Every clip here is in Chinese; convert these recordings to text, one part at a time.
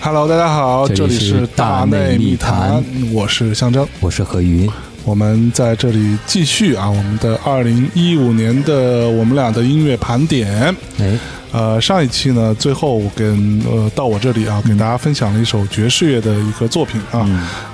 Hello，大家好，这里是大内密谈，我是象征，我是何云，我们在这里继续啊，我们的二零一五年的我们俩的音乐盘点，哎。呃，上一期呢，最后我跟呃到我这里啊，给大家分享了一首爵士乐的一个作品啊。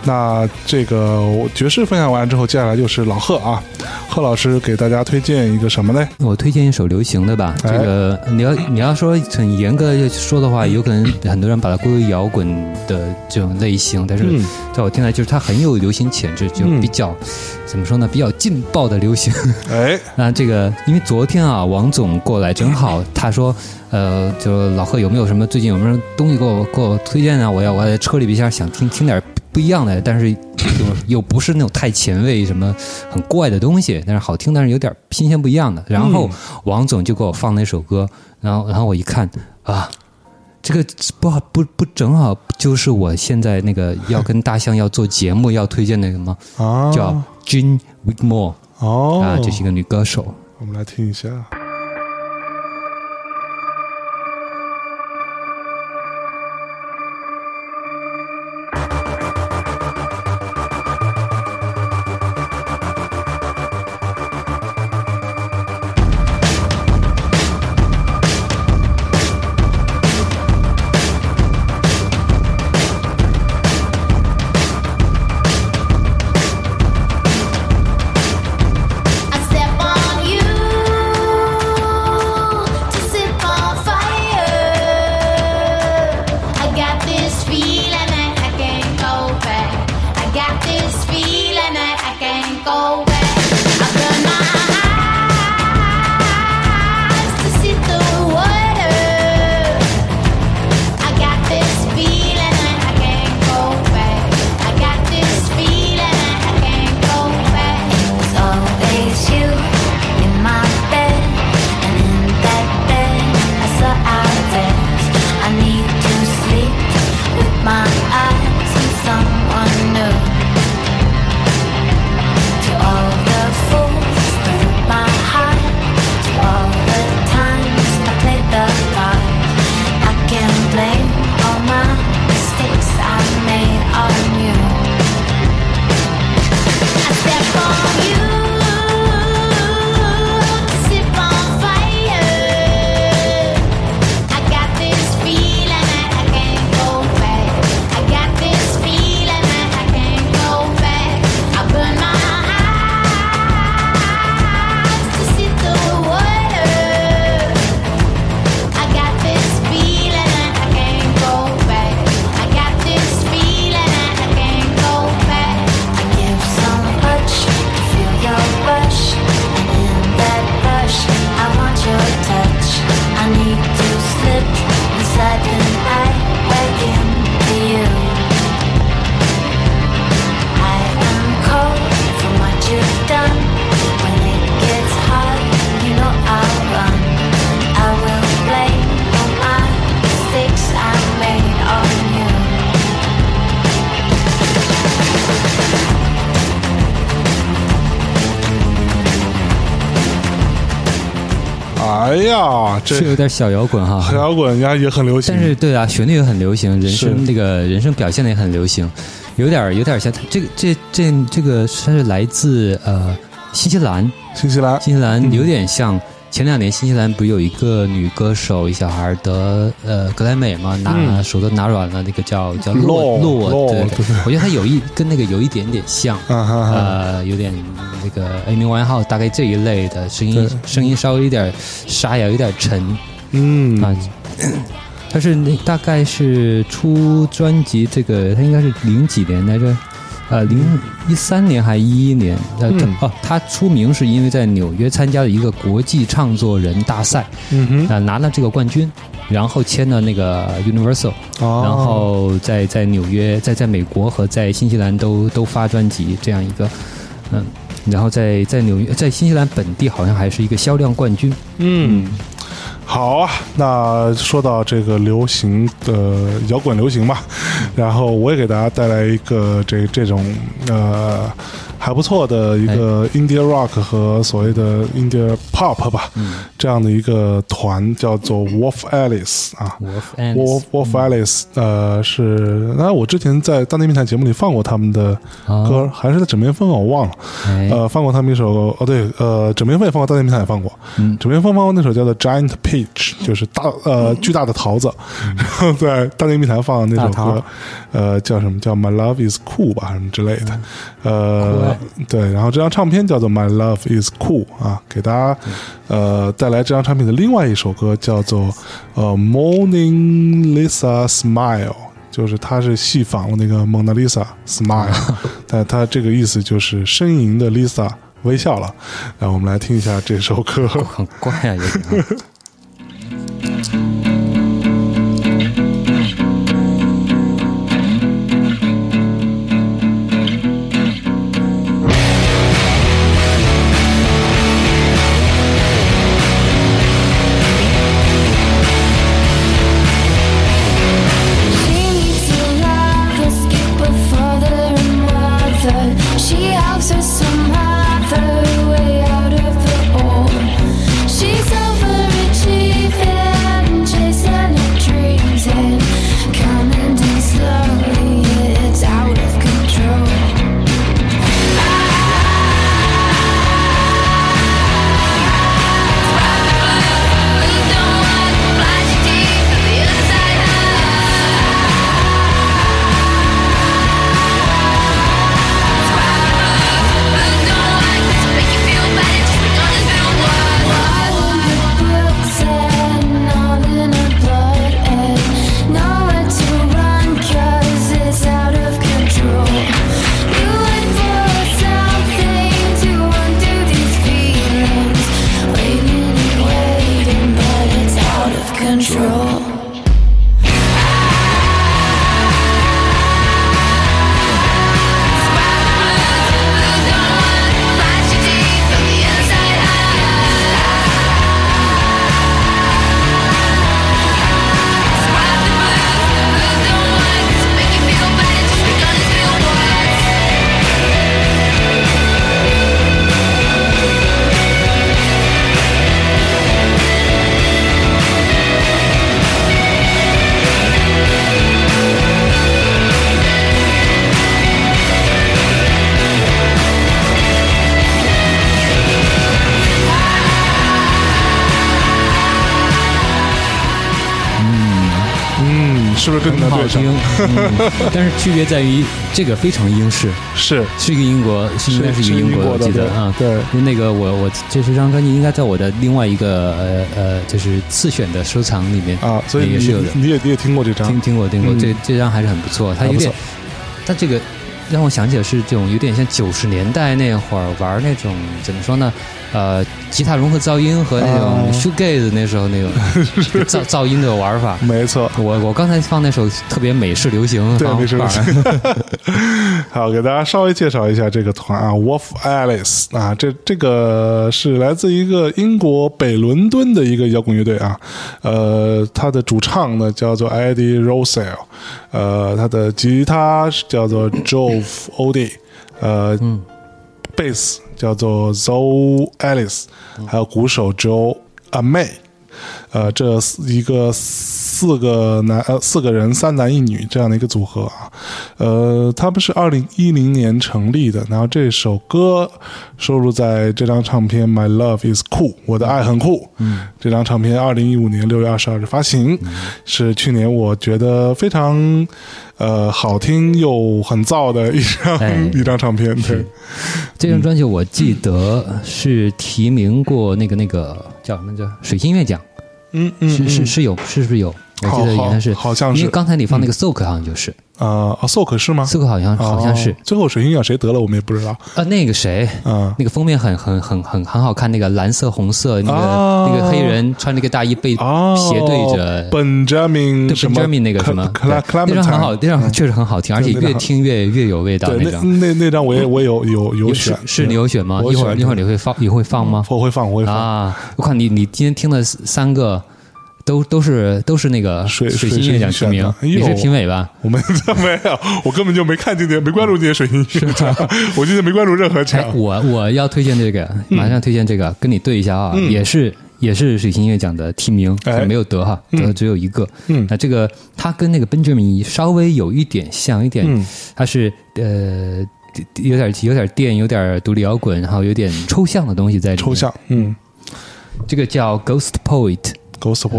那这个爵士分享完之后，接下来就是老贺啊，贺老师给大家推荐一个什么呢？我推荐一首流行的吧。这个你要你要说很严格说的话，有可能很多人把它归为摇滚的这种类型，但是在我听来，就是它很有流行潜质，就比较怎么说呢？比较劲爆的流行。哎，那这个因为昨天啊，王总过来正好他说。呃，就老贺有没有什么最近有没有东西给我给我推荐啊？我要我在车里边想听听点不一样的，但是又不是那种太前卫什么很怪的东西，但是好听，但是有点新鲜不一样的。然后王总就给我放那首歌，然后然后我一看啊，这个不好不不正好就是我现在那个要跟大象要做节目要推荐那个吗？啊，叫 Jean Wigmore 哦，啊，这是一个女歌手，我们来听一下。是。有点小摇滚哈，小摇滚人家也很流行，但是对啊，旋律也很流行，人声那个人声表现的也很流行，有点有点像这个这这这个它是来自呃新西兰，新西兰。新西兰有点像。前两年新西兰不有一个女歌手，一小孩得呃格莱美嘛，拿手都拿软了，那个叫叫洛洛，对，我觉得她有一跟那个有一点点像，呃，有点那个 Amy Winehouse 大概这一类的声音，声音稍微有点沙哑，有点沉，嗯。啊，他是那大概是出专辑，这个他应该是零几年来着。呃，零一三年还一一年，呃，哦，他出名是因为在纽约参加了一个国际唱作人大赛，嗯哼，啊，拿了这个冠军，然后签了那个 Universal，哦，然后在在纽约，在在美国和在新西兰都都发专辑，这样一个，嗯，然后在在纽约，在新西兰本地好像还是一个销量冠军，嗯。好啊，那说到这个流行的摇滚流行嘛，然后我也给大家带来一个这这种呃。还不错的一个 India Rock 和所谓的 India Pop 吧，这样的一个团叫做 Wolf Alice 啊，Wolf Wolf Alice，呃，是那我之前在大内密谈节目里放过他们的歌，还是在枕边风啊，我忘了，呃，放过他们一首哦，对，呃，枕边风也放过，大内密谈也放过，枕边风放过那首叫做 Giant Peach，就是大呃巨大的桃子，然后 在大内密谈放的那首歌，呃，叫什么？叫 My Love Is Cool 吧，什么之类的，呃。对，然后这张唱片叫做《My Love Is Cool》啊，给大家呃带来这张唱片的另外一首歌叫做《呃 Morning Lisa Smile》，就是它是戏仿了那个蒙娜丽莎 Smile，但它这个意思就是呻吟的 Lisa 微笑了。然后我们来听一下这首歌，很怪啊，也。是听？但是区别在于这个非常英式，是是一个英国，应该是一个英国，我记得啊。对，那个我我这这张专辑应该在我的另外一个呃呃就是次选的收藏里面啊，所以也是有的。你也你也听过这张？听听过听过，这这张还是很不错。它有点，它这个让我想起的是这种有点像九十年代那会儿玩那种怎么说呢？呃，吉他融合噪音和那种 shoegaze 那时候那种 噪噪音的玩法，没错。我我刚才放那首特别美式流行，对美式流行。好，给大家稍微介绍一下这个团啊，Wolf Alice 啊，这这个是来自一个英国北伦敦的一个摇滚乐队啊。呃，他的主唱呢叫做 Eddie Rosell，呃，他的吉他叫做 Jove Ody，呃，贝斯。叫做 Zoe Alice，还有鼓手 Joe Amay，呃，这一个四个男呃四个人三男一女这样的一个组合啊，呃，他们是二零一零年成立的，然后这首歌收录在这张唱片《My Love Is Cool》，我的爱很酷。嗯，这张唱片二零一五年六月二十二日发行，是去年我觉得非常。呃，好听又很燥的一张一张唱片。对，这张专辑我记得是提名过那个那个叫什么叫水星音乐奖。嗯嗯，是是是有是不是有？我记得应该是，好像是。因为刚才你放那个 Soak 好像就是。啊啊，Soak 是吗？Soak 好像好像是。最后水星奖谁得了，我们也不知道。啊，那个谁，嗯，那个封面很很很很很好看，那个蓝色红色，那个那个黑人穿那个大衣背斜对着。Benjamin 什么？Benjamin 那个什么？那张很好，那张确实很好听，而且越听越越有味道。那张那那张我也我有有有选，是你有选吗？一会儿一会儿你会放你会放吗？我会放我会放啊！我看你你今天听了三个。都都是都是那个水水星音乐奖提名，你是评委吧？我们没有，我根本就没看这些，没关注这些水星音乐奖，我今天没关注任何奖。我我要推荐这个，马上推荐这个，跟你对一下啊，也是也是水星音乐奖的提名，没有得哈，得只有一个。嗯那这个它跟那个 Benjamin 稍微有一点像一点，它是呃有点有点电，有点独立摇滚，然后有点抽象的东西在里面。抽象，嗯，这个叫 Ghost Poet。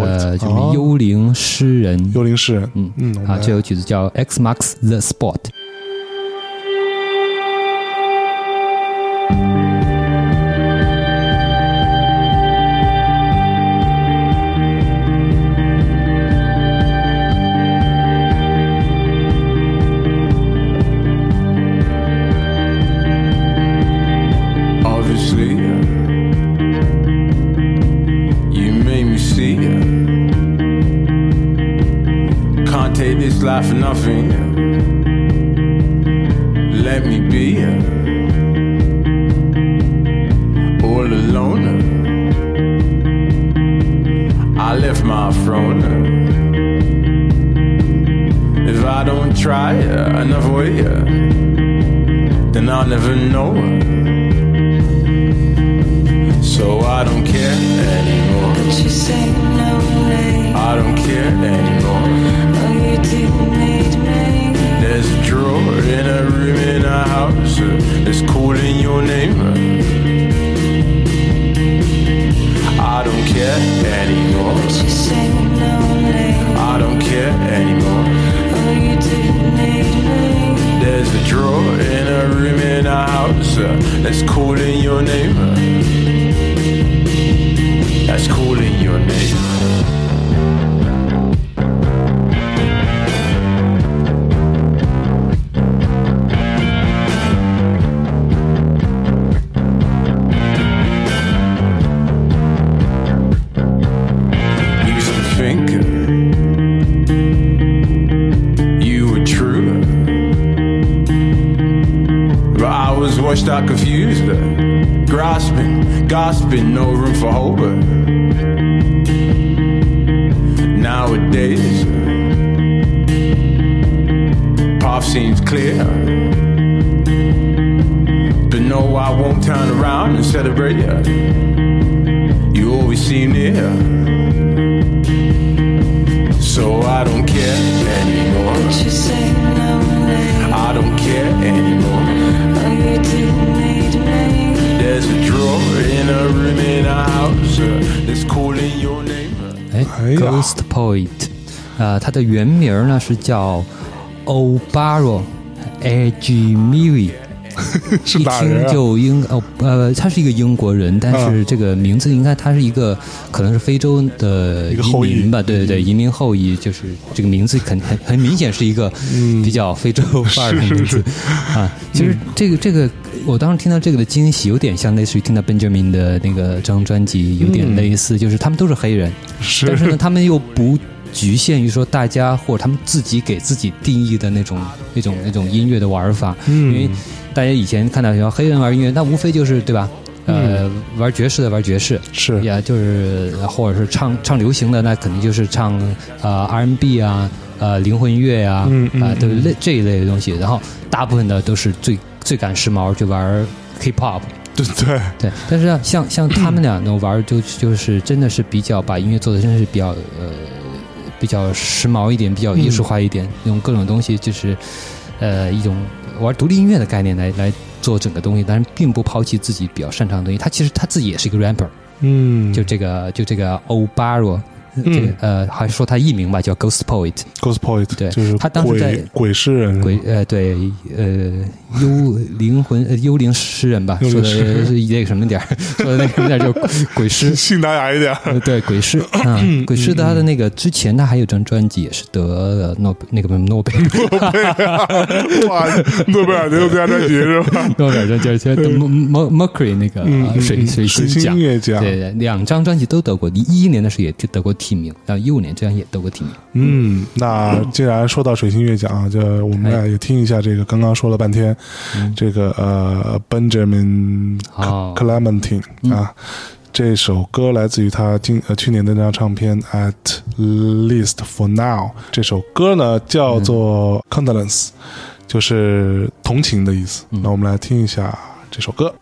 呃，就是幽灵诗人，幽灵诗人，嗯嗯，啊，这首曲子叫《X Marks the Spot》。nothing scorched out, confused, but grasping, gasping, no room for hope. But nowadays, uh, path seems clear. But no, I won't turn around and celebrate you. You always seem near. So I don't care anymore. I don't care anymore. 它的原名呢是叫 Obaro a 一听就英哦呃，他是一个英国人，但是这个名字应该他是一个可能是非洲的移民吧？对对对，移民后裔，就是这个名字很很很明显是一个比较非洲 范儿的名字啊。其实这个这个，我当时听到这个的惊喜，有点像类似于听到 Benjamin 的那个这张专辑，有点类似，就是他们都是黑人，但是呢，他们又不。局限于说大家或者他们自己给自己定义的那种那种那种音乐的玩法，因为大家以前看到说黑人玩音乐，那无非就是对吧？呃，玩爵士的玩爵士，是也，就是或者是唱唱流行的，那肯定就是唱呃 R&B 啊，呃灵魂乐呀，啊，都类这一类的东西。然后大部分的都是最最赶时髦，就玩 K-pop，对对对。但是像像他们俩呢玩，就就是真的是比较把音乐做的真的是比较呃。比较时髦一点，比较艺术化一点，用各种东西，就是，呃，一种玩独立音乐的概念来来做整个东西，但是并不抛弃自己比较擅长的东西。他其实他自己也是一个 rapper，嗯，就这个就这个 Obaro 这个呃，还是说他艺名吧，叫 Ghost Poet。Ghost Poet，对就是他当时在鬼鬼诗人，鬼呃对呃幽灵魂呃幽灵诗人吧，说的是那个什么点儿，说的那个什么点儿就鬼诗。信达雅一点。呃，对，鬼诗 啊，鬼诗他的那个之前他还有张专辑也是得了诺那个诺贝尔 哇，诺贝尔的最佳专辑是吧？诺贝尔专辑，而且得 Mercury 那个呃水水水星奖，对，两张专辑都得过，一一年的时候也得过提名，然后一五年这样也得过提名。嗯，那既然说到水星乐奖啊，就我们俩也听一下这个刚刚说了半天，这个呃 Benjamin 哦 Clementine 啊。这首歌来自于他今呃去年的那张唱片《At Least for Now》。这首歌呢叫做 Condolence，就是同情的意思。那我们来听一下这首歌。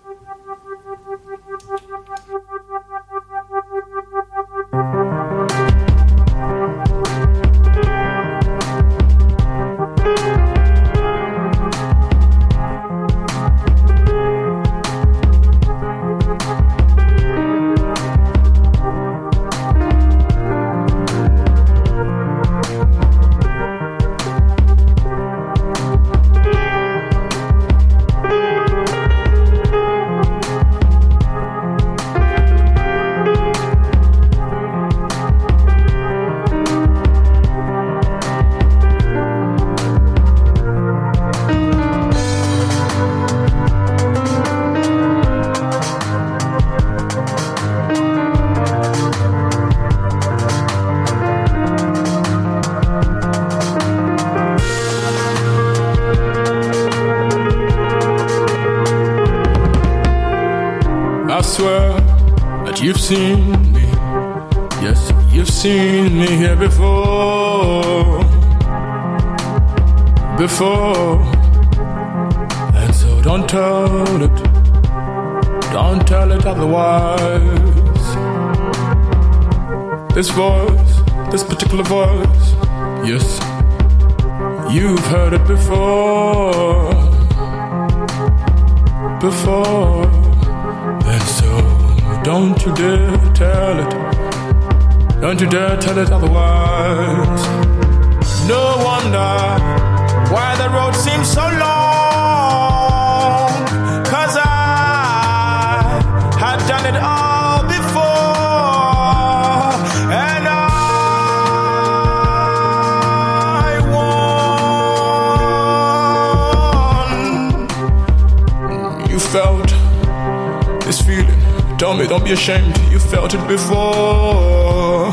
This voice, this particular voice, yes, you've heard it before. Before. And so, don't you dare tell it. Don't you dare tell it otherwise. No wonder why the road seems so long. Cause I had done it all Tell me, don't be ashamed. You felt it before.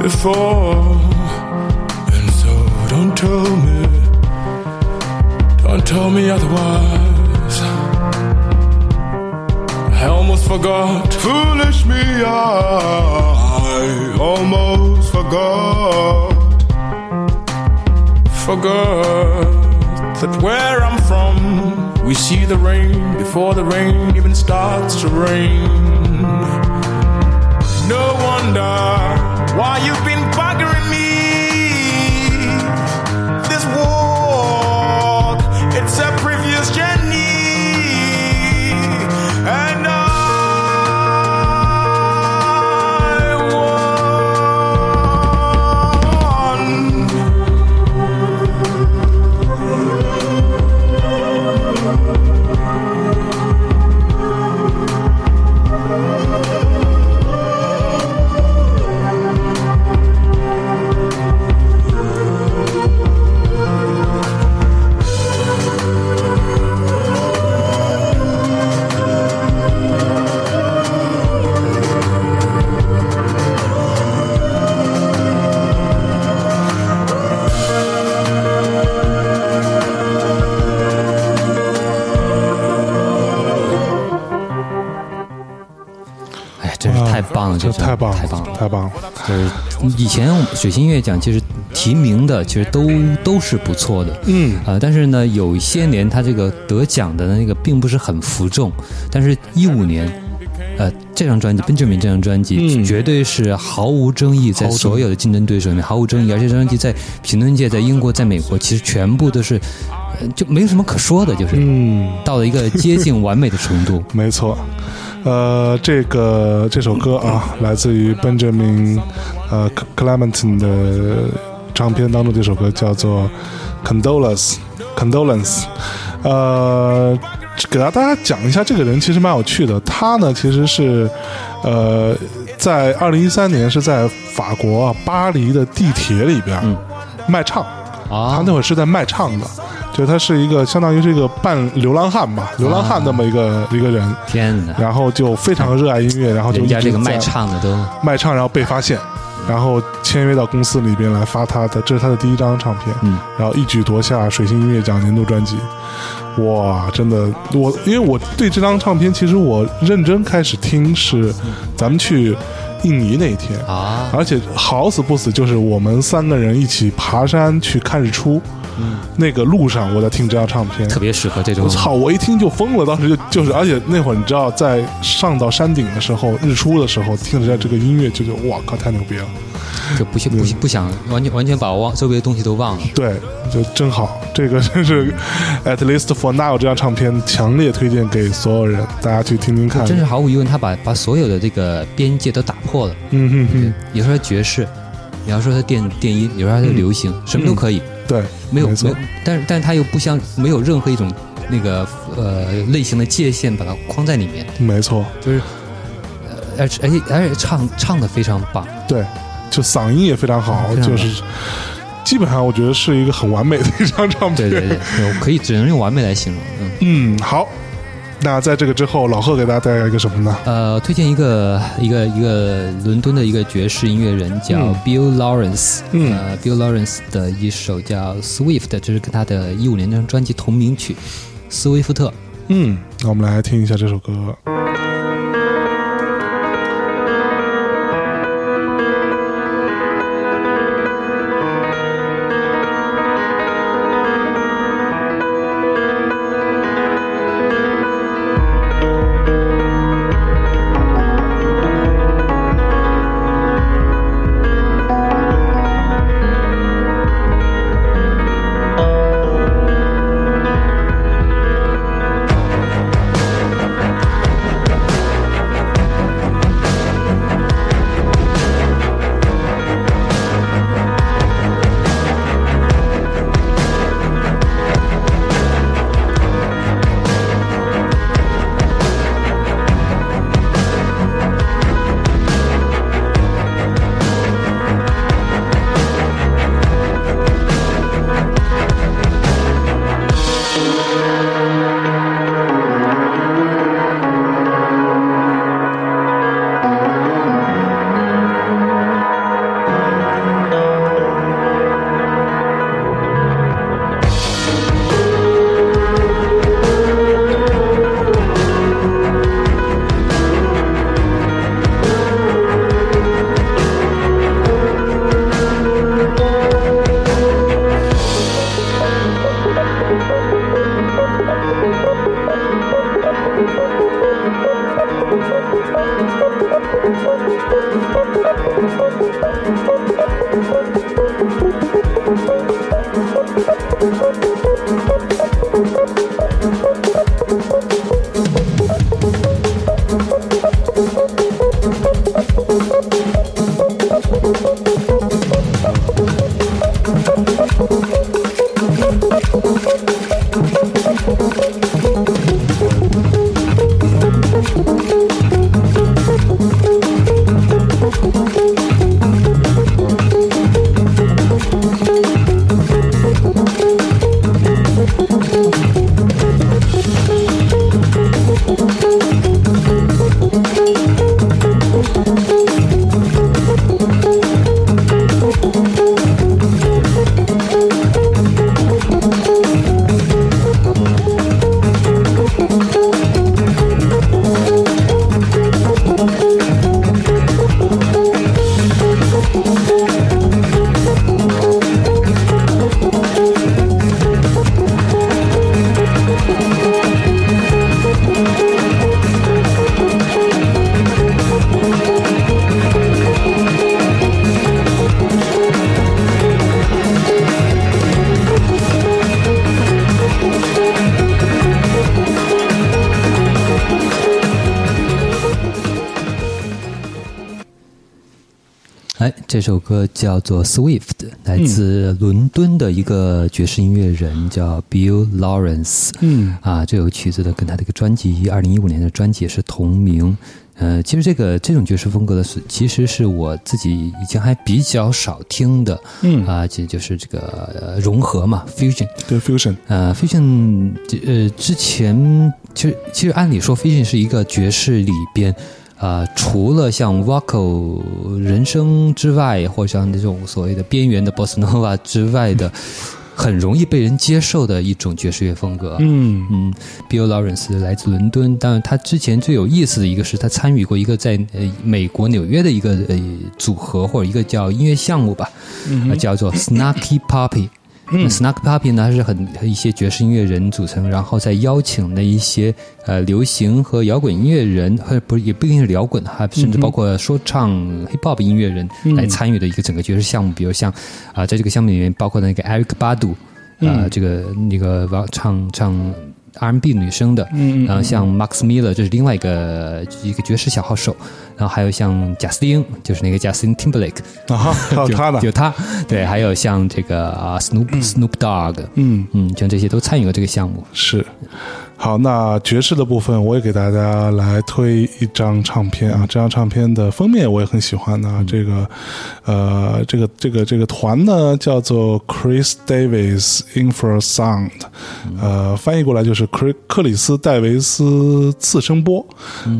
Before. And so don't tell me. Don't tell me otherwise. I almost forgot. Foolish me, I almost forgot. Forgot that where I'm from, we see the rain before the rain even starts to rain. No wonder why you've been 这张太棒了，太棒了！太棒了！就是以前水星音乐奖其实提名的其实都都是不错的，嗯呃，但是呢，有一些年他这个得奖的那个并不是很服众，但是一五年。呃，这张专辑《Benjamin》这张专辑、嗯绝对是毫无争议，在所有的竞争对手里面毫无争议，而且这张专辑在评论界、在英国、在美国，其实全部都是，呃就没有什么可说的，就是、嗯，到了一个接近完美的程度。没错。呃，这个这首歌啊，来自于 Benjamin 呃 Clementon 的唱片当中，这首歌叫做 Condolence Condolence。呃，给大家讲一下，这个人其实蛮有趣的。他呢，其实是呃，在二零一三年是在法国巴黎的地铁里边卖唱。啊，他那会儿是在卖唱的，就他是一个相当于是一个半流浪汉吧，流浪汉那么一个一个人。天哪！然后就非常热爱音乐，然后就人家这个卖唱的都卖唱，然后被发现，然后签约到公司里边来发他的，这是他的第一张唱片，嗯，然后一举夺下水星音乐奖年度专辑。哇，真的，我因为我对这张唱片，其实我认真开始听是咱们去印尼那一天，啊，而且好死不死，就是我们三个人一起爬山去看日出，那个路上我在听这张唱片，特别适合这种我操！我一听就疯了，当时就就是，而且那会儿你知道，在上到山顶的时候，日出的时候，听着这个音乐，就觉得哇靠，太牛逼了！就不想不不想完全完全把忘周围的东西都忘了。对，就真好，这个真 是 At least for now 这张唱片强烈推荐给所有人，大家去听听看。真是毫无疑问，他把把所有的这个边界都打破了。嗯哼哼，也说爵士，你要说它电电音，你说它流行，什么都可以，对，没有没但是但是它又不像没有任何一种那个呃类型的界限把它框在里面，没错，就是呃而且而且而且唱唱的非常棒，对，就嗓音也非常好，常就是基本上我觉得是一个很完美的一张唱片。对对对，我可以只能用完美来形容，嗯。嗯，好。那在这个之后，老贺给大家带来一个什么呢？呃，推荐一个一个一个伦敦的一个爵士音乐人叫嗯 Bill Lawrence，、嗯呃，Bill Lawrence 的一首叫《Swift》，这是跟他的一五年那张专辑同名曲《斯威夫特》。嗯，那我们来听一下这首歌。Música 这首歌叫做《Swift》，来自伦敦的一个爵士音乐人叫 Bill Lawrence。嗯，啊，这首曲子的跟他的一个专辑，二零一五年的专辑也是同名。呃，其实这个这种爵士风格的是，其实是我自己以前还比较少听的。嗯啊，这就是这个融合嘛，fusion。对，fusion。呃，fusion，呃，之前其实其实按理说，fusion 是一个爵士里边。啊，除了像 Vocal 人声之外，或者像那种所谓的边缘的 Bossa Nova 之外的，很容易被人接受的一种爵士乐风格。嗯嗯，Bill Lawrence 来自伦敦，当然他之前最有意思的一个是他参与过一个在呃美国纽约的一个呃组合或者一个叫音乐项目吧，叫做 Snarky Puppy。那，Snack Puppy 呢是很一些爵士音乐人组成，然后再邀请的一些呃流行和摇滚音乐人，或者不也不一定是摇滚，哈甚至包括说唱 hip hop 音乐人来参与的一个整个爵士项目。比如像啊，在这个项目里面包括那个 Eric Badu，啊，这个那个唱唱。R&B 女生的，嗯然后像 Max Miller，这是另外一个一个爵士小号手，然后还有像贾斯汀，就是那个贾斯汀 Timberlake，啊，还有他的，有他，对，还有像这个啊 Snoop Snoop Dogg，嗯。嗯，像这些都参与了这个项目，是。好，那爵士的部分我也给大家来推一张唱片啊，这张唱片的封面我也很喜欢啊，这个，呃，这个这个这个团呢叫做 Chris Davis Infrasound，呃，翻译过来就是克克里斯戴维斯次声波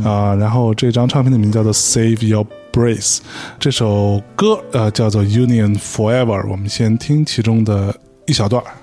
啊，然后这张唱片的名字叫做 Save Your Breath，这首歌呃叫做 Union Forever，我们先听其中的一小段。啊。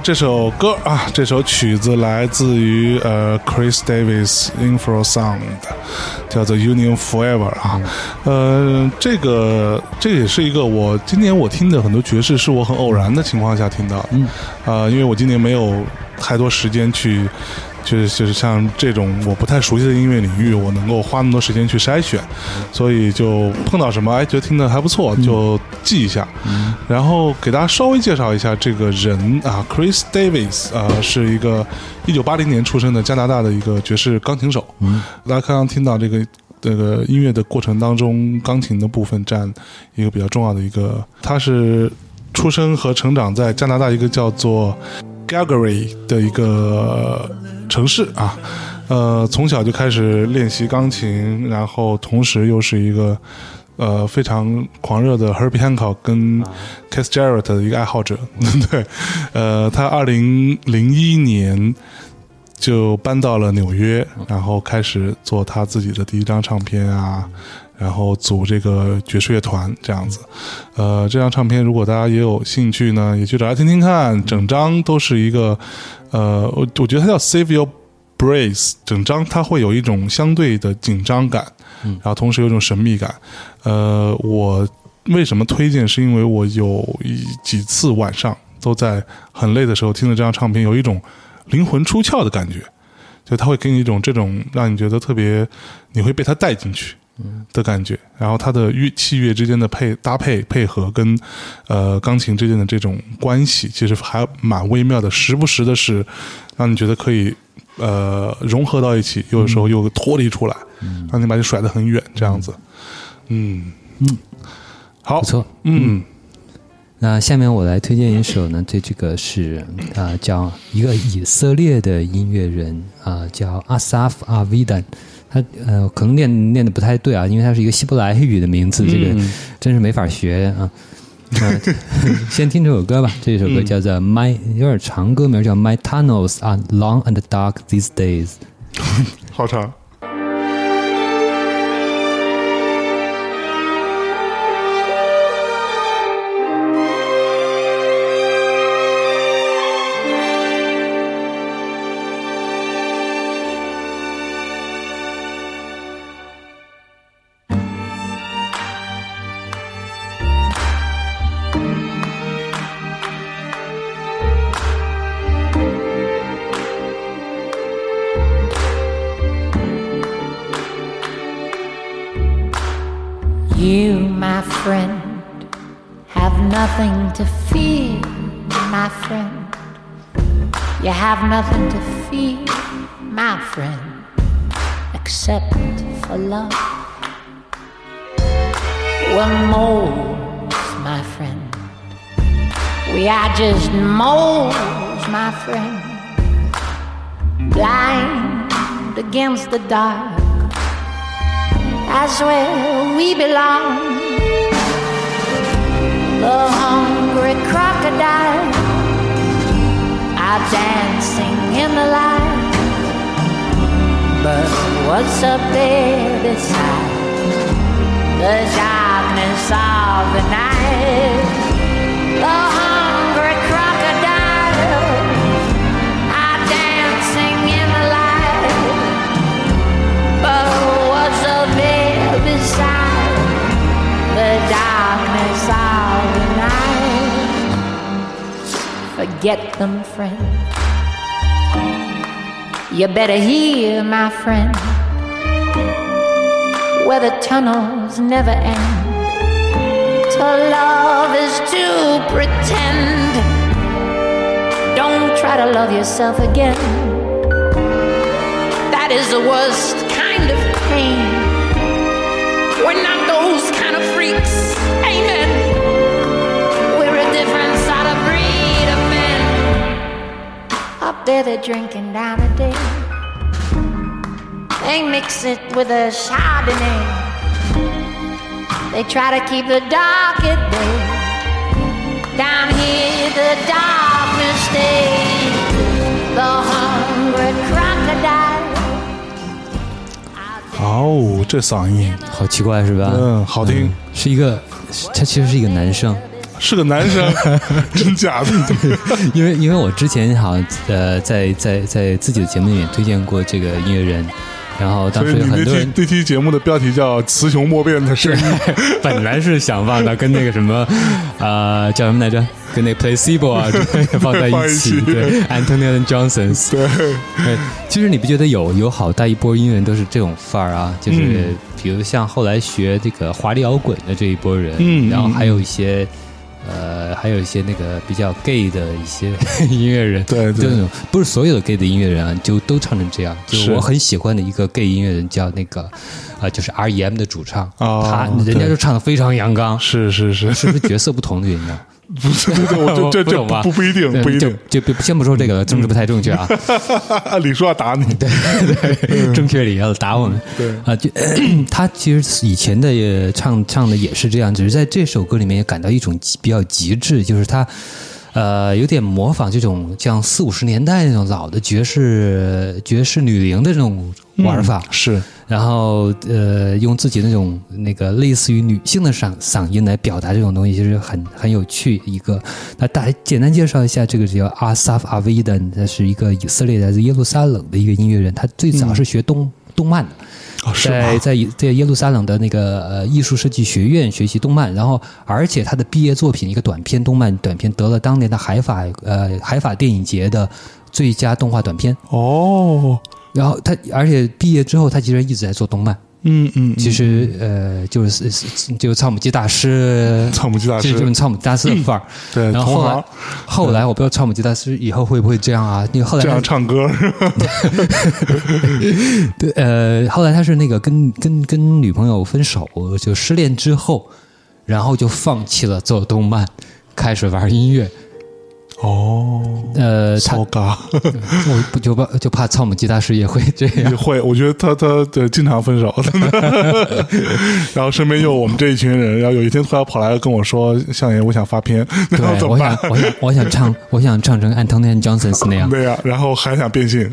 好，这首歌啊，这首曲子来自于呃 Chris Davis Infra Sound，叫做 Union Forever 啊，呃，这个这也是一个我今年我听的很多爵士是我很偶然的情况下听到的，嗯，啊，因为我今年没有太多时间去。就是就是像这种我不太熟悉的音乐领域，我能够花那么多时间去筛选，所以就碰到什么哎，觉得听的还不错，就记一下。然后给大家稍微介绍一下这个人啊，Chris Davis，呃，是一个一九八零年出生的加拿大的一个爵士钢琴手。嗯，大家刚刚听到这个这个音乐的过程当中，钢琴的部分占一个比较重要的一个。他是出生和成长在加拿大一个叫做 Galgary 的一个。城市啊，呃，从小就开始练习钢琴，然后同时又是一个呃非常狂热的 Herbie Hancock 跟 Keith Jarrett 的一个爱好者。对，呃，他二零零一年就搬到了纽约，然后开始做他自己的第一张唱片啊，然后组这个爵士乐团这样子。呃，这张唱片如果大家也有兴趣呢，也去找来听听看，整张都是一个。呃，我我觉得它叫 Save Your Brace，整张它会有一种相对的紧张感，嗯，然后同时有一种神秘感。呃，我为什么推荐？是因为我有一几次晚上都在很累的时候听了这张唱片，有一种灵魂出窍的感觉，就它会给你一种这种让你觉得特别，你会被它带进去。的感觉，然后它的乐器乐之间的配搭配配合，跟呃钢琴之间的这种关系，其实还蛮微妙的，时不时的是让你觉得可以呃融合到一起，有的时候又脱离出来，嗯。让你把你甩得很远，这样子。嗯。嗯，好，不错，嗯。那下面我来推荐一首呢，这这个是啊，叫一个以色列的音乐人啊，叫阿萨夫阿维丹。他呃，可能念念的不太对啊，因为他是一个希伯来语的名字，这个真是没法学啊。先听这首歌吧，这首歌叫做《My》，有点长，歌名叫《My Tunnels Are Long and Dark These Days》，好长。Have nothing to fear, my friend, except for love. We're moles, my friend. We are just moles, my friend. Blind against the dark. That's where we belong. The hungry crocodile are dancing in the light. But what's up there beside the darkness of the night? The Forget them, friend. You better hear, my friend, where the tunnels never end. To love is to pretend. Don't try to love yourself again. That is the worst kind of pain. They're drinking down a day. They mix it with a Chardonnay. They try to keep the dark at bay. Down here the darkness stays. The hungry crocodile. 哦，这嗓音好奇怪是吧？嗯，好听。是一个，他其实是一个男生。是个男生，真假的？对 因为因为我之前好像呃在在在自己的节目里面推荐过这个音乐人，然后当时很多人那期节目的标题叫《雌雄莫辨的声音》。本来是想放的跟那个什么呃叫什么来着，跟那个 Placebo 啊放在一一起，起对，Anthony Johnson，对，对，其实你不觉得有有好大一波音乐人都是这种范儿啊？就是嗯比如像后来学这个华丽摇滚的这一波人，然后还有一些。呃，还有一些那个比较 gay 的一些 音乐人，对对就那种不是所有的 gay 的音乐人啊，就都唱成这样。就是我很喜欢的一个 gay 音乐人叫那个，啊、就是 R.E.M 的主唱，哦他人家对就唱的非常阳刚，是是是，是不是角色不同的原因啊？不是对对，我 这这这不不不一定不一定，就就先不说这个，政治不太正确啊。李叔要打你，对对，正确理要打我们。嗯对啊，就 他其实以前的也唱唱的也是这样，只是在这首歌里面也感到一种极比较极致，就是他。呃，有点模仿这种像四五十年代那种老的爵士爵士女伶的这种玩法，是然后呃，用自己那种那个类似于女性的嗓嗓音来表达这种东西，其实很很有趣。一个，那大家简单介绍一下，这个叫阿萨夫阿维登，他是一个以色列来自耶路撒冷的一个音乐人，他最早是学动、动漫的。在？在在耶路撒冷的那个呃艺术设计学院学习动漫，然后而且他的毕业作品一个短片动漫短片得了当年的海法呃海法电影节的最佳动画短片。哦，然后他而且毕业之后，他其实一直在做动漫。嗯嗯，其实呃，就是是就是草母鸡大师，唱母鸡大师就是这种草母鸡大师的范儿。对然后后来后来我不知道唱母鸡大师以后会不会这样啊？因为后来他这样唱歌，对呃，后来他是那个跟跟跟女朋友分手，就失恋之后，然后就放弃了做动漫，开始玩音乐。哦，呃，他骚嘎我不就怕就怕草母吉大师也会这样也。会，我觉得他他对经常分手，然后身边又有我们这一群人，然后有一天突然跑来跟我说：“相爷，我想发片，对，怎么办我想，？”我想，我想唱，我想唱成 Anthony Johnson 那样。对呀，然后还想变性，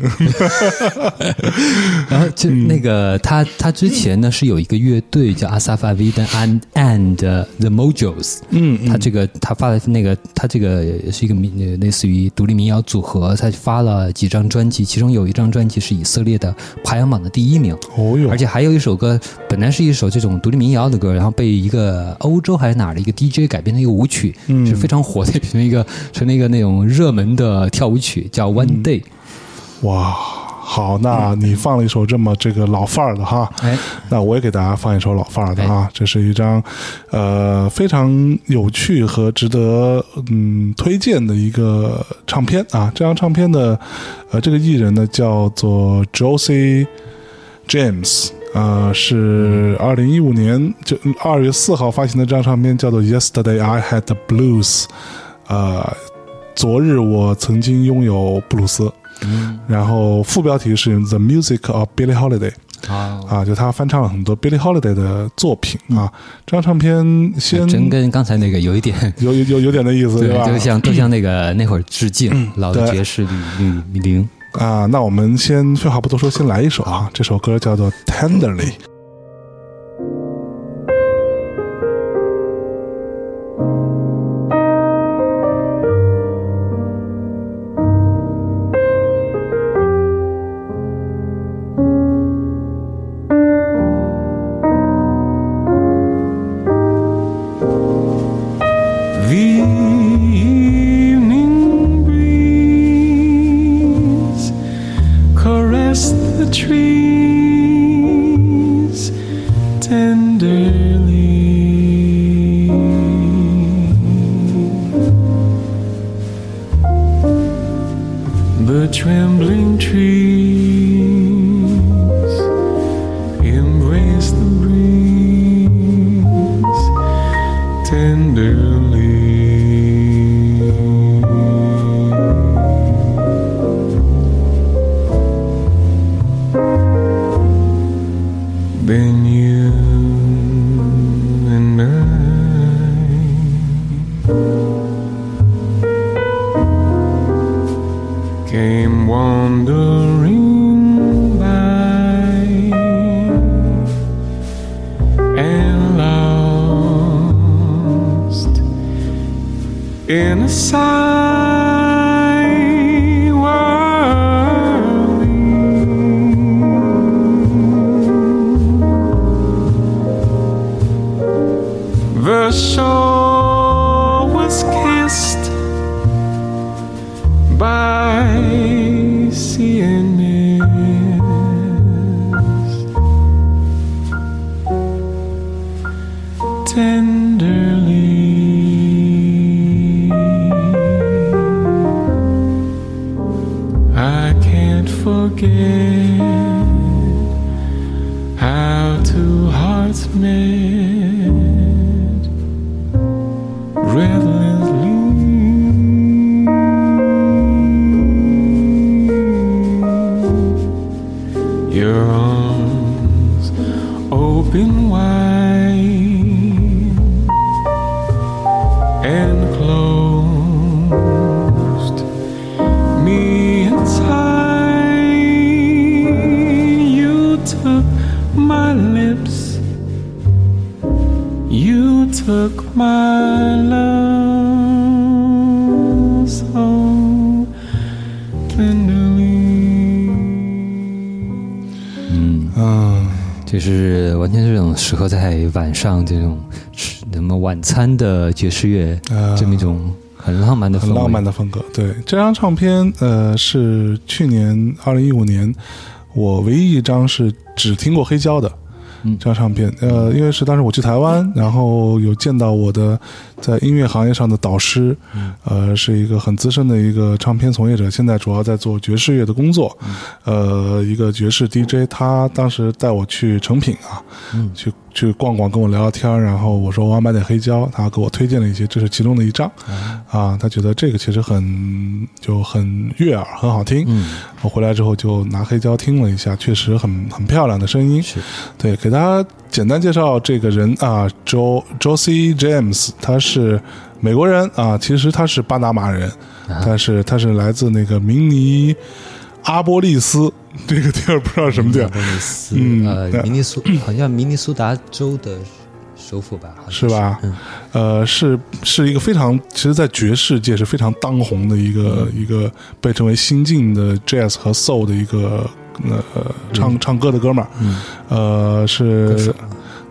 然后就那个他他之前呢是有一个乐队叫 Asaf Avidan and and the Mojos，嗯他这个他发的那个他这个是一个民呃类似于独立民谣组合，他发了几张专辑，其中有一张专辑是以色列的排行榜的第一名，哦哟，而且还有一首歌本来是一首这种独立民谣的歌，然后被一个欧洲还是哪儿的一个 DJ 改编的一个舞曲，嗯是非常火的，成了一个成了一个那种热门的跳舞曲，叫 One Day。哇，好，那你放了一首这么这个老范儿的哈，哎，那我也给大家放一首老范儿的啊，这是一张呃非常有趣和值得嗯推荐的一个唱片啊。这张唱片的呃这个艺人呢叫做 Josie James。呃，是二零一五年就二月四号发行的这张唱片，叫做《Yesterday I Had the Blues》。呃，昨日我曾经拥有布鲁斯。嗯，然后副标题是《The Music of Billie Holiday》啊。啊，就他翻唱了很多 Billie Holiday 的作品啊。这张唱片先嗯真跟刚才那个有一点，有有有有点那意思，对，吧？就像 就像那个那会儿致敬老的爵士女女伶。啊，那我们先废话不多说，先来一首啊。这首歌叫做《Tenderly》。In a sigh 合在晚上这种吃什么晚餐的爵士乐，啊这么一种很浪漫的很浪漫的风格。对，这张唱片呃是去年二零一五年我唯一一张是只听过黑胶的。嗯这张唱片，呃，因为是当时我去台湾，然后有见到我的在音乐行业上的导师，呃，是一个很资深的一个唱片从业者，现在主要在做爵士乐的工作，呃，一个爵士 DJ，他当时带我去成品啊，嗯。去去逛逛，跟我聊聊天儿，然后我说我要买点黑胶，他给我推荐了一些，这是其中的一张，啊，他觉得这个其实很就很悦耳，很好听。嗯，我回来之后就拿黑胶听了一下，确实很很漂亮的声音。对，给大家简单介绍这个人啊，Jo Josie James，他是美国人啊，其实他是巴拿马人，但是他是来自那个明尼阿波利斯 这个地儿，不知道什么地儿。波，利斯，嗯呃，明尼苏，好像明尼苏达州的首府吧？是吧？嗯。呃，是是一个非常，其实，在爵士界是非常当红的一个、一个被称为新晋的 jazz 和 soul 的一个呃唱、唱歌的哥们儿，嗯。呃，是，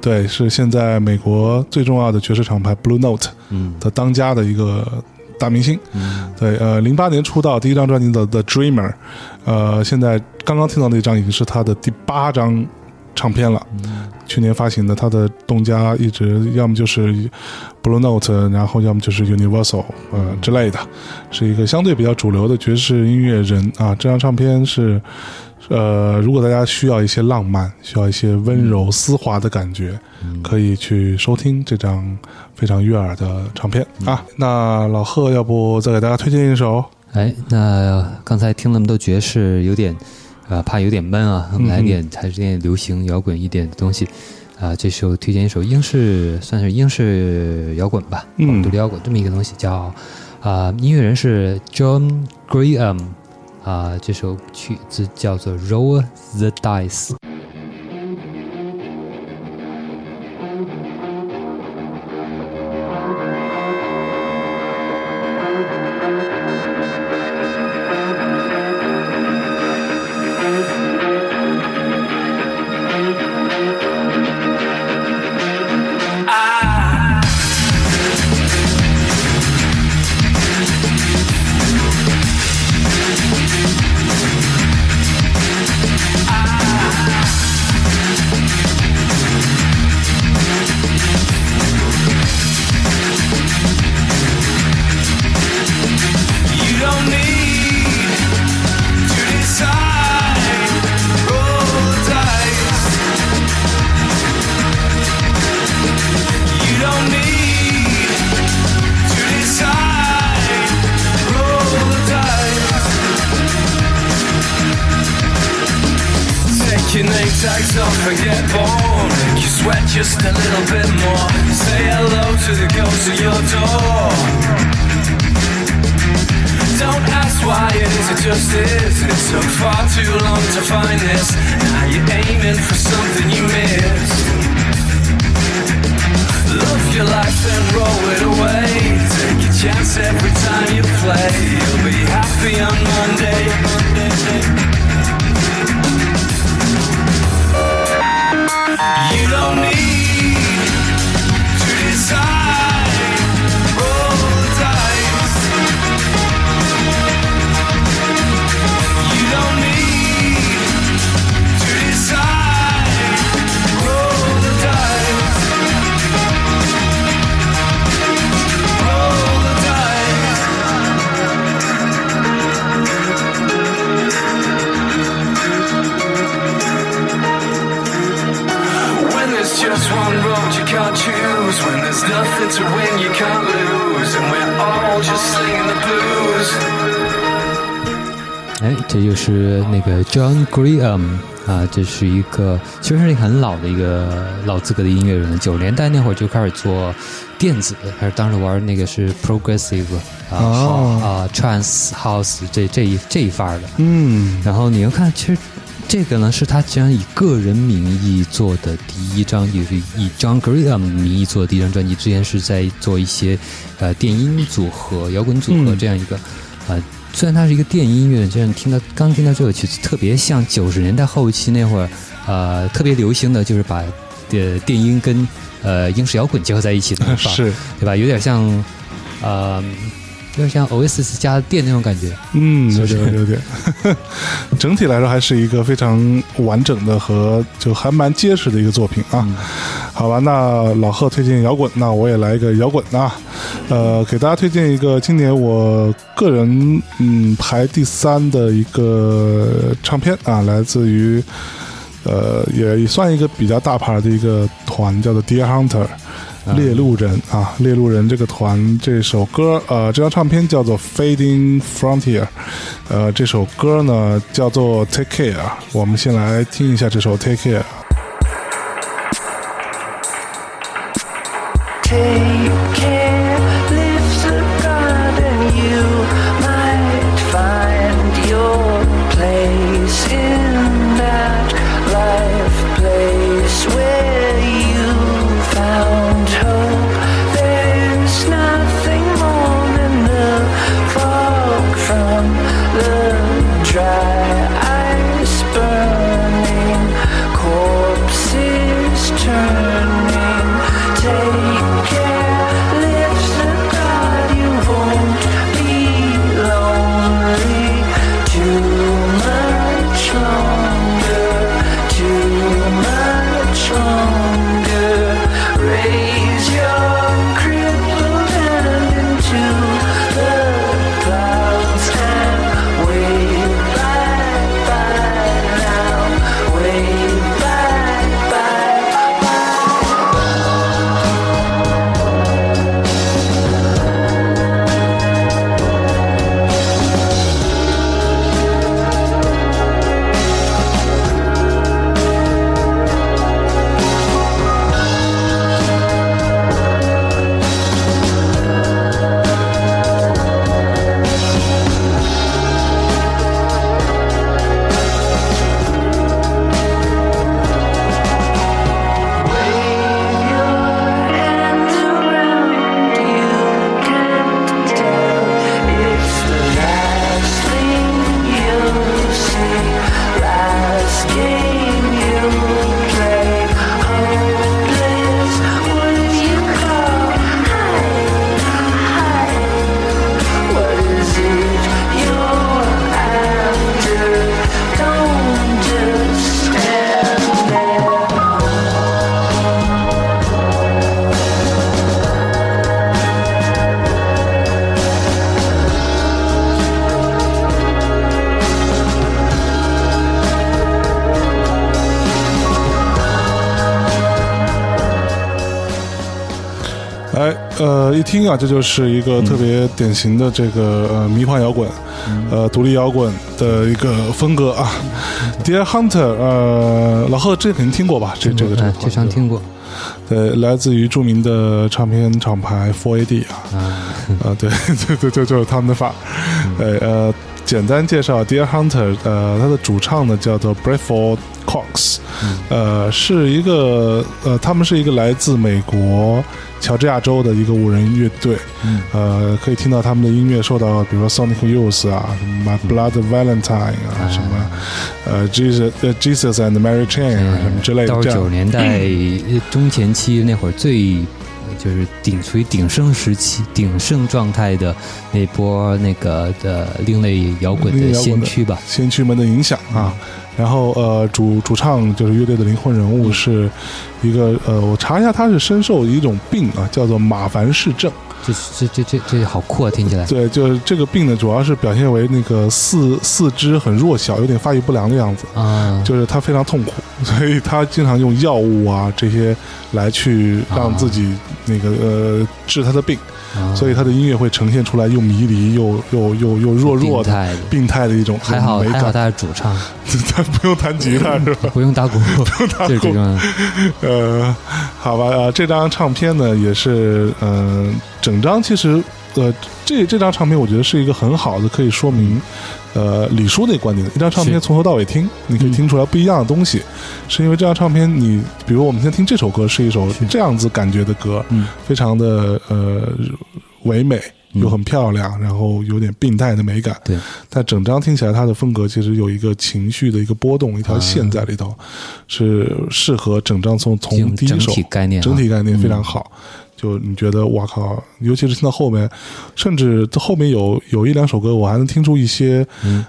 对，是现在美国最重要的爵士厂牌 Blue Note 嗯。的当家的一个大明星。嗯。对，呃，零八年出道，第一张专辑的《The Dreamer》，呃，现在刚刚听到那张已经是他的第八张唱片了。去年发行的，他的东家一直要么就是 Blue Note，然后要么就是 Universal，呃之类的，是一个相对比较主流的爵士音乐人啊。这张唱片是，呃，如果大家需要一些浪漫，需要一些温柔丝滑的感觉，可以去收听这张非常悦耳的唱片啊。那老贺，要不再给大家推荐一首？哎，那刚才听那么多爵士，有点啊、怕有点闷啊，我们来点还是点流行摇滚一点的东西。啊、这时候推荐一首英式，算是英式摇滚吧，嗯独立摇滚这么一个东西，叫啊、音乐人是 John Graham，啊、这首曲子叫做 Roll the Dice。Graham 啊，这是一个其实是一很老的一个老资格的音乐人，九十年代那会儿就开始做电子，还是当时玩那个是 progressive 啊、哦啊 trance house 这这一这一范儿的。嗯然后你要看，其实这个呢是他竟然以个人名义做的第一张，就是以 John Graham 名义做的第一张专辑。之前是在做一些呃电音组合、摇滚组合嗯这样一个呃。虽然它是一个电音乐，就是你听到刚听到这首曲子，特别像九十年代后期那会儿，呃，特别流行的就是把呃电音跟呃英式摇滚结合在一起的 是对吧？有点像呃，有点像 Oasis 加电那种感觉。嗯，有点有点。整体来说还是一个非常完整的和就还蛮结实的一个作品啊。好吧，那老贺推荐摇滚，那我也来一个摇滚啊。呃，给大家推荐一个今年我个人嗯排第三的一个唱片啊，来自于呃也也算一个比较大牌的一个团，叫做 Deer Hunter。猎鹿人啊，猎鹿人这个团，这首歌，呃，这张唱片叫做《Fading Frontier》，呃，这首歌呢叫做《Take Care》啊，我们先来听一下这首《Take Care》。听啊，这就是一个特别典型的这个呃迷幻摇滚，呃，独立摇滚的一个风格啊。Dear Hunter，呃，老贺这肯定听过吧？这这个这个哎团这常听过对，来自于著名的唱片厂牌 Four AD 啊，啊。啊，对 对对，就就是他们的范儿。呃呃，简单介绍 Dear Hunter，呃，他的主唱呢叫做 Bradford Hawks，、呃，是一个呃，他们是一个来自美国乔治亚州的一个五人乐队，呃，可以听到他们的音乐受到比如说 Sonic Youth 啊，什么 My Blood Valentine 啊，什么呃 Jesus 呃 Jesus and Mary Chain 啊，什么之类的到九十。年代呃中前期那会儿最。就是顶处于鼎盛时期、鼎盛状态的那波那个的另类摇滚的先驱吧，先驱们的影响啊。然后呃，主主唱就是乐队的灵魂人物是一个呃，我查一下，他是深受一种病啊，叫做马凡氏症。这这这这这好酷啊！听起来，对，就是这个病呢，主要是表现为那个四四肢很弱小，有点发育不良的样子。啊，就是他非常痛苦，所以他经常用药物啊这些来去让自己那个呃治他的病，啊所以他的音乐会呈现出来又迷离又又又又弱弱的病态的一种还好美感。还好他是主唱，他不用弹吉他是吧？不用打鼓，这是最重要的。呃，好吧，呃，这张唱片呢也是，嗯、整张其实，呃，这这张唱片我觉得是一个很好的，可以说明，呃，李叔那观点的一张唱片从头到尾听，你可以听出来不一样的东西，是因为这张唱片你，比如我们现在听这首歌是一首这样子感觉的歌，嗯非常的呃唯美。又很漂亮，然后有点病态的美感。对，但整张听起来，它的风格其实有一个情绪的一个波动，一条线在里头，是适合整张从从第一首体概念啊整体概念非常好。就你觉得哇靠，尤其是听到后面，甚至后面有有一两首歌，我还能听出一些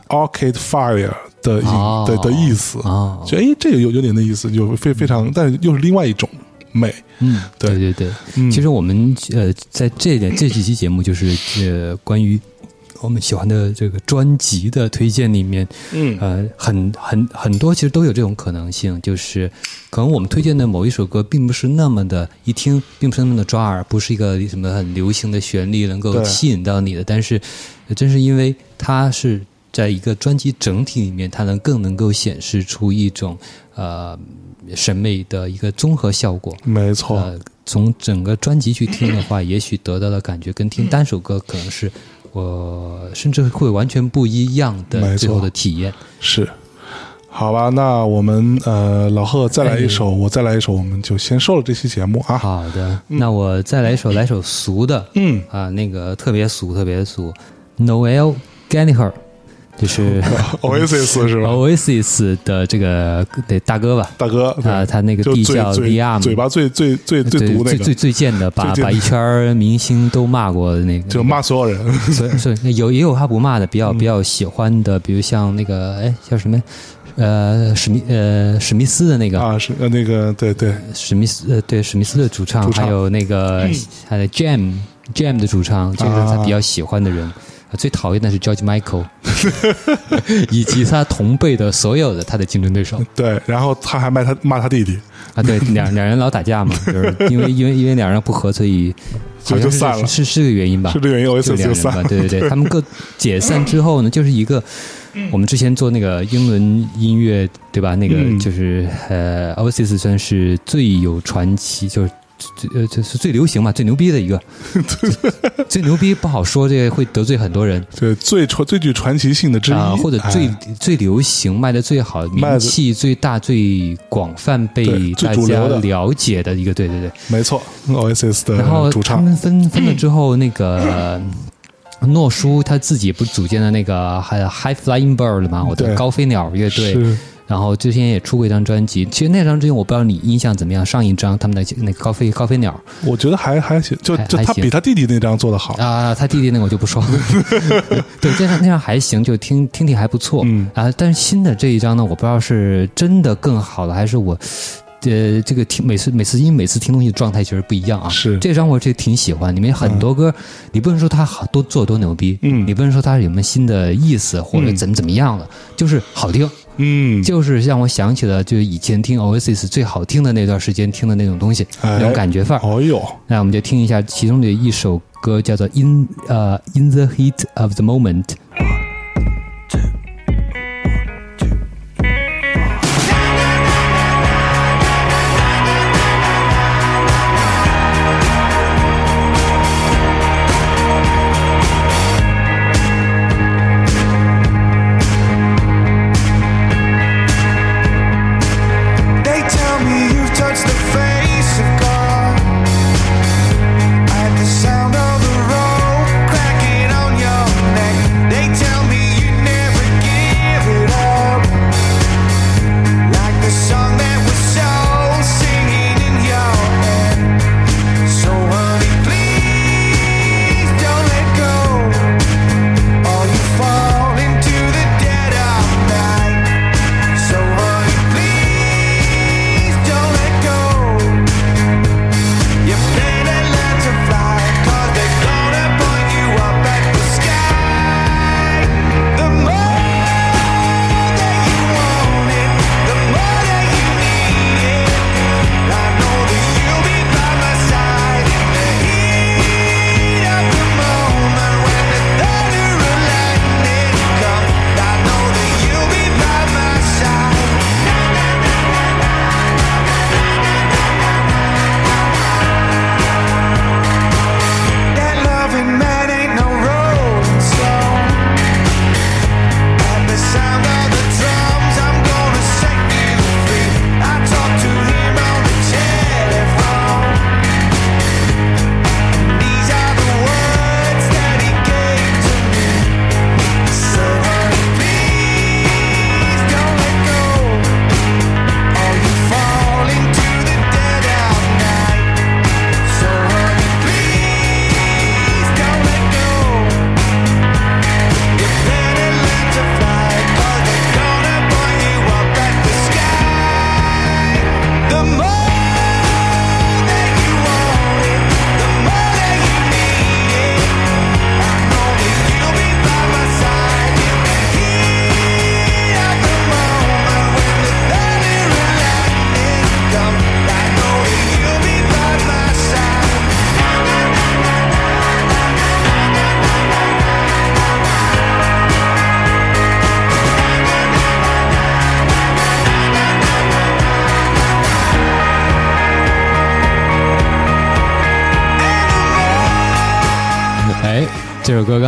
Arcade Fire 的的的意思。哦就哎，这个有有点那意思，就非非常，但是又是另外一种美。嗯，对对对对。嗯其实我们呃，在这点这几期节目，就是呃，关于我们喜欢的这个专辑的推荐里面，嗯呃，很很很多其实都有这种可能性，就是可能我们推荐的某一首歌，并不是那么的一听，并不是那么的抓耳，不是一个什么很流行的旋律能够吸引到你的，但是呃正是因为它是在一个专辑整体里面，它能更能够显示出一种呃审美的一个综合效果。没错，呃，从整个专辑去听的话，也许得到的感觉跟听单首歌可能是我甚至会完全不一样的最后的体验。是。好吧，那我们呃，老贺再来一首，哎我再来一首，我们就先收了这期节目啊。好的，那我再来一首，来首俗的，嗯，啊，那个特别俗，特别俗，Noel Gallagher，就是，Oasis 是吧？Oasis 的这个得大哥吧，大哥，对。啊，他那个就地叫嘴嘴 Liam，嘴巴最最最最毒那个，最最最贱的，把的。把一圈儿明星都骂过的那个，就骂所有人。所以所以有也有他不骂的，比嗯。较比较喜欢的，比如像那个哎叫什么？呃史密呃史密斯的那个、啊，是呃那个对对，史密斯呃对史密斯的主唱，还有那个 还有 Jam Jam 的主唱，这个是他比较喜欢的人。啊最讨厌的是 George Michael，以及他同辈的所有的他的竞争对手对，然后他还骂他骂他弟弟，啊，对，两两人老打架嘛，就是 因为因为因为两人不和，所以所好像是以就散了是是是个原因吧？是这个原因就 Oasis 两人吧，就散。对对对，他们各解散之后呢，就是一个我们之前做那个英伦音乐，对吧？那个嗯就是呃，Oasis 算是最有传奇，就是。最呃，就是最流行嘛，最牛逼的一个，最牛逼不好说，这个会得罪很多人对，最传最具传奇性的之一，啊、或者最、哎最流行、卖的最好、名气最大、最广泛被大家了解的一个，对对对。没错，Oasis 然后他们分分了之后，那个 诺叔他自己不组建的那个还 High Flying Bird 嘛？我的高飞鸟乐队。是然后之前也出过一张专辑，其实那张专辑我不知道你印象怎么样。上一张他们的那个高飞高飞鸟我觉得还还行，就就他比他弟弟那张做的好，啊，他弟弟那个我就不说了。对，那张那张还行，就听听听还不错。嗯啊，但是新的这一张呢，我不知道是真的更好了，还是我。呃，这个听每次每次因为每次听东西状态其实不一样啊。是。这张我这挺喜欢，里面很多歌，你不能说它好多做多牛逼，嗯你不能说它有什么新的意思或者嗯。怎么怎么样的，就是好听，嗯，就是让我想起了就是以前听 Oasis 最好听的那段时间听的那种东西，哎。那种感觉范儿。哦哟，那我们就听一下其中的一首歌，叫做《In 呃 In the Heat of the Moment》。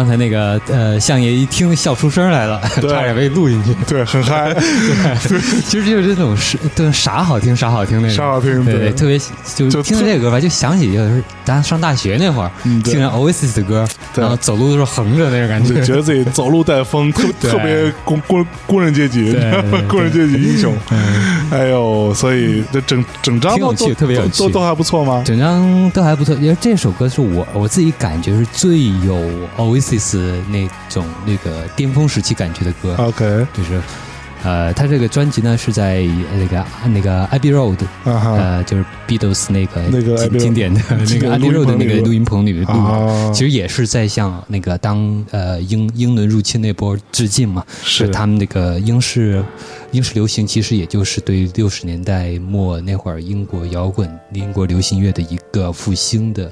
刚才那个呃，相爷一听笑出声来了，对。差点被录进去。对，很嗨，对。其实就是这种是对啥好听啥好听那种，啥好听对对。特别就就听着这个歌吧，就想起就是咱上大学那会儿，听着 Oasis 的歌，对。然后走路的时候横着那种感觉，就觉得自己走路带风，特特别工工工人阶级工人阶级英雄。哎呦，所以这整整张挺有都都趣特别有趣。都都还不错吗？整张都还不错，因为这首歌是我我自己感觉是最有 Oasis 那种那个巅峰时期感觉的歌，OK。就是呃，他这个专辑呢是在那个那个 Abbey Road，啊呃，就是 Beatles 那个那个经经典的 那个 Abbey Road 的那个录音棚里面录的。啊，其实也是在向那个当呃英英伦入侵那波致敬嘛，是他们那个英式英式流行，其实也就是对六十年代末那会儿英国摇滚、英国流行乐的一个复兴的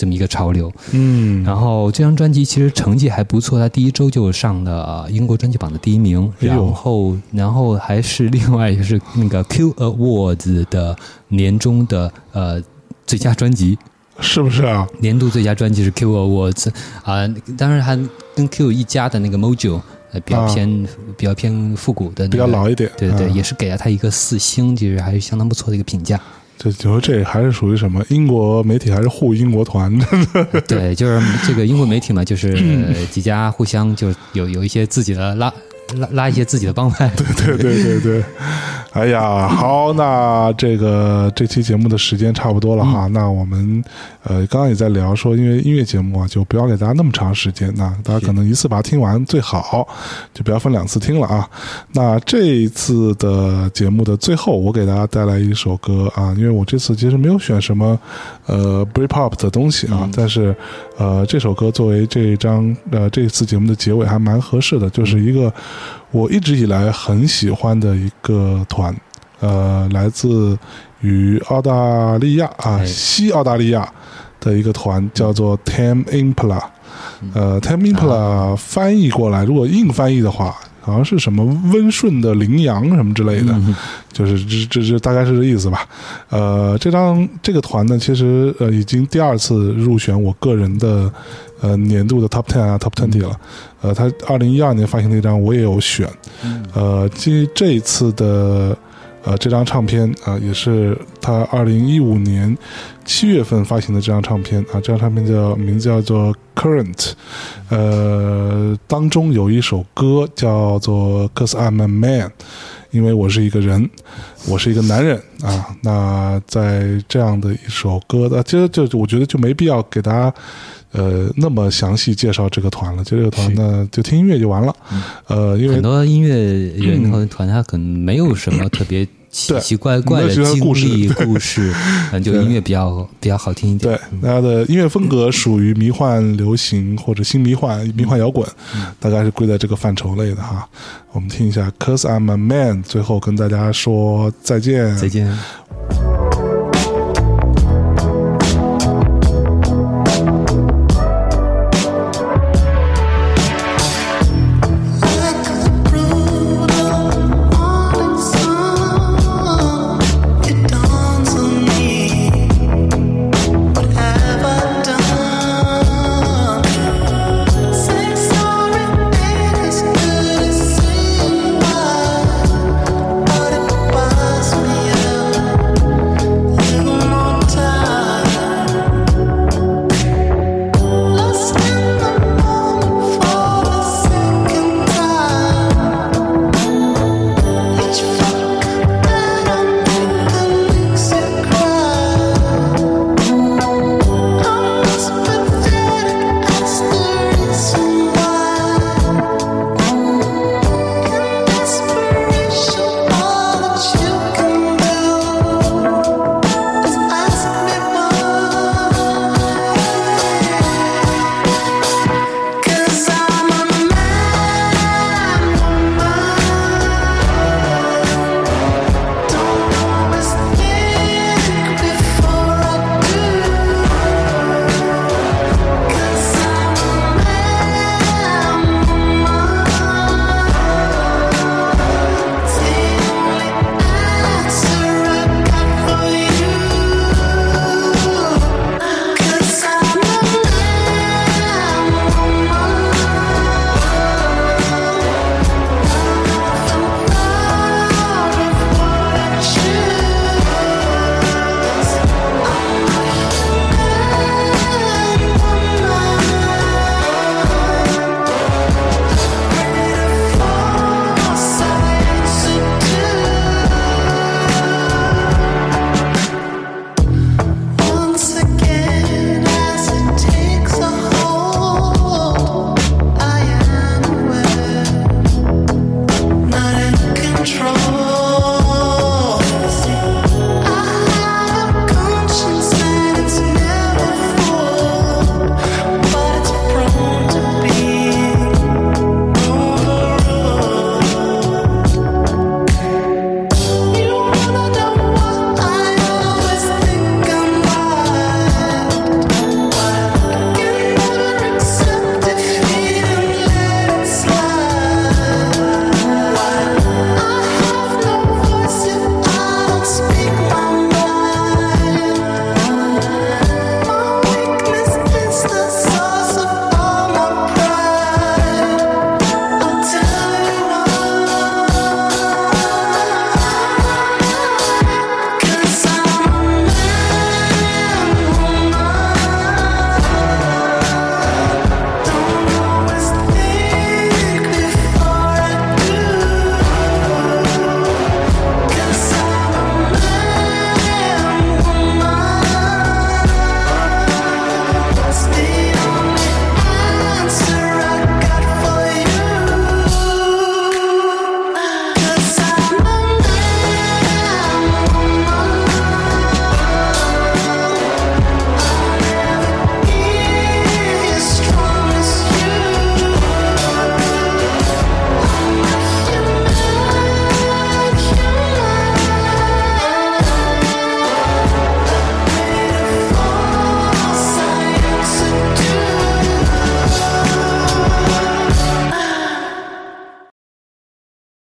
这么一个潮流。嗯，然后这张专辑其实成绩还不错，它第一周就上了英国专辑榜的第一名，然后然后还是另外就是那个 Q Awards 的年终的呃最佳专辑。是不是啊？年度最佳专辑是 Q Awards 啊、当然还跟 Q 一家的那个 Mojo 呃比较啊偏、比较偏复古的、那个，比较老一点对对对，啊也是给了他一个四星，其实还是相当不错的一个评价。这就说这还是属于什么？英国媒体还是护英国团？对，就是这个英国媒体嘛，就是、呃几家互相就有有一些自己的拉拉拉一些自己的帮派。对对对对，哎呀，好，那这个这期节目的时间差不多了哈。那我们呃刚刚也在聊说，因为音乐节目啊，就不要给大家那么长时间，那大家可能一次把它听完最好，就不要分两次听了啊。那这一次的节目的最后，我给大家带来一首歌啊，因为我这次其实没有选什么呃 b r e a p o p 的东西啊，但是呃这首歌作为这张呃这次节目的结尾还蛮合适的，就是一个我一直以来很喜欢的一个团，呃，来自于澳大利亚啊，哎。西澳大利亚的一个团，叫做 Tam Impala。呃，Tam Impala 翻译过来，如果硬翻译的话，好像是什么温顺的羚羊什么之类的，就是这这这大概是这意思吧。呃，这张这个团呢，其实呃已经第二次入选我个人的呃年度的 Top Ten 啊 Top Twenty 了。呃，他二零一二年发行那张我也有选。呃，这这一次的呃这张唱片啊、也是他二零一五年七月份发行的这张唱片啊，这张唱片叫名字叫做 Current，呃，当中有一首歌叫做 Cause I'm a Man。因为我是一个人，我是一个男人啊。那在这样的一首歌的，其实就我觉得就没必要给大家呃那么详细介绍这个团了。就这个团呢，就听音乐就完了。呃，因为很多音乐人和团，他可能没有什么特别奇奇怪怪的经故事历故事，嗯，就音乐比较比较好听一点。对，他的音乐风格属于迷幻流行或者新迷幻、迷幻摇滚，大概是归在这个范畴类的哈。我们听一下《Cause I'm a Man》，最后跟大家说再见，再见。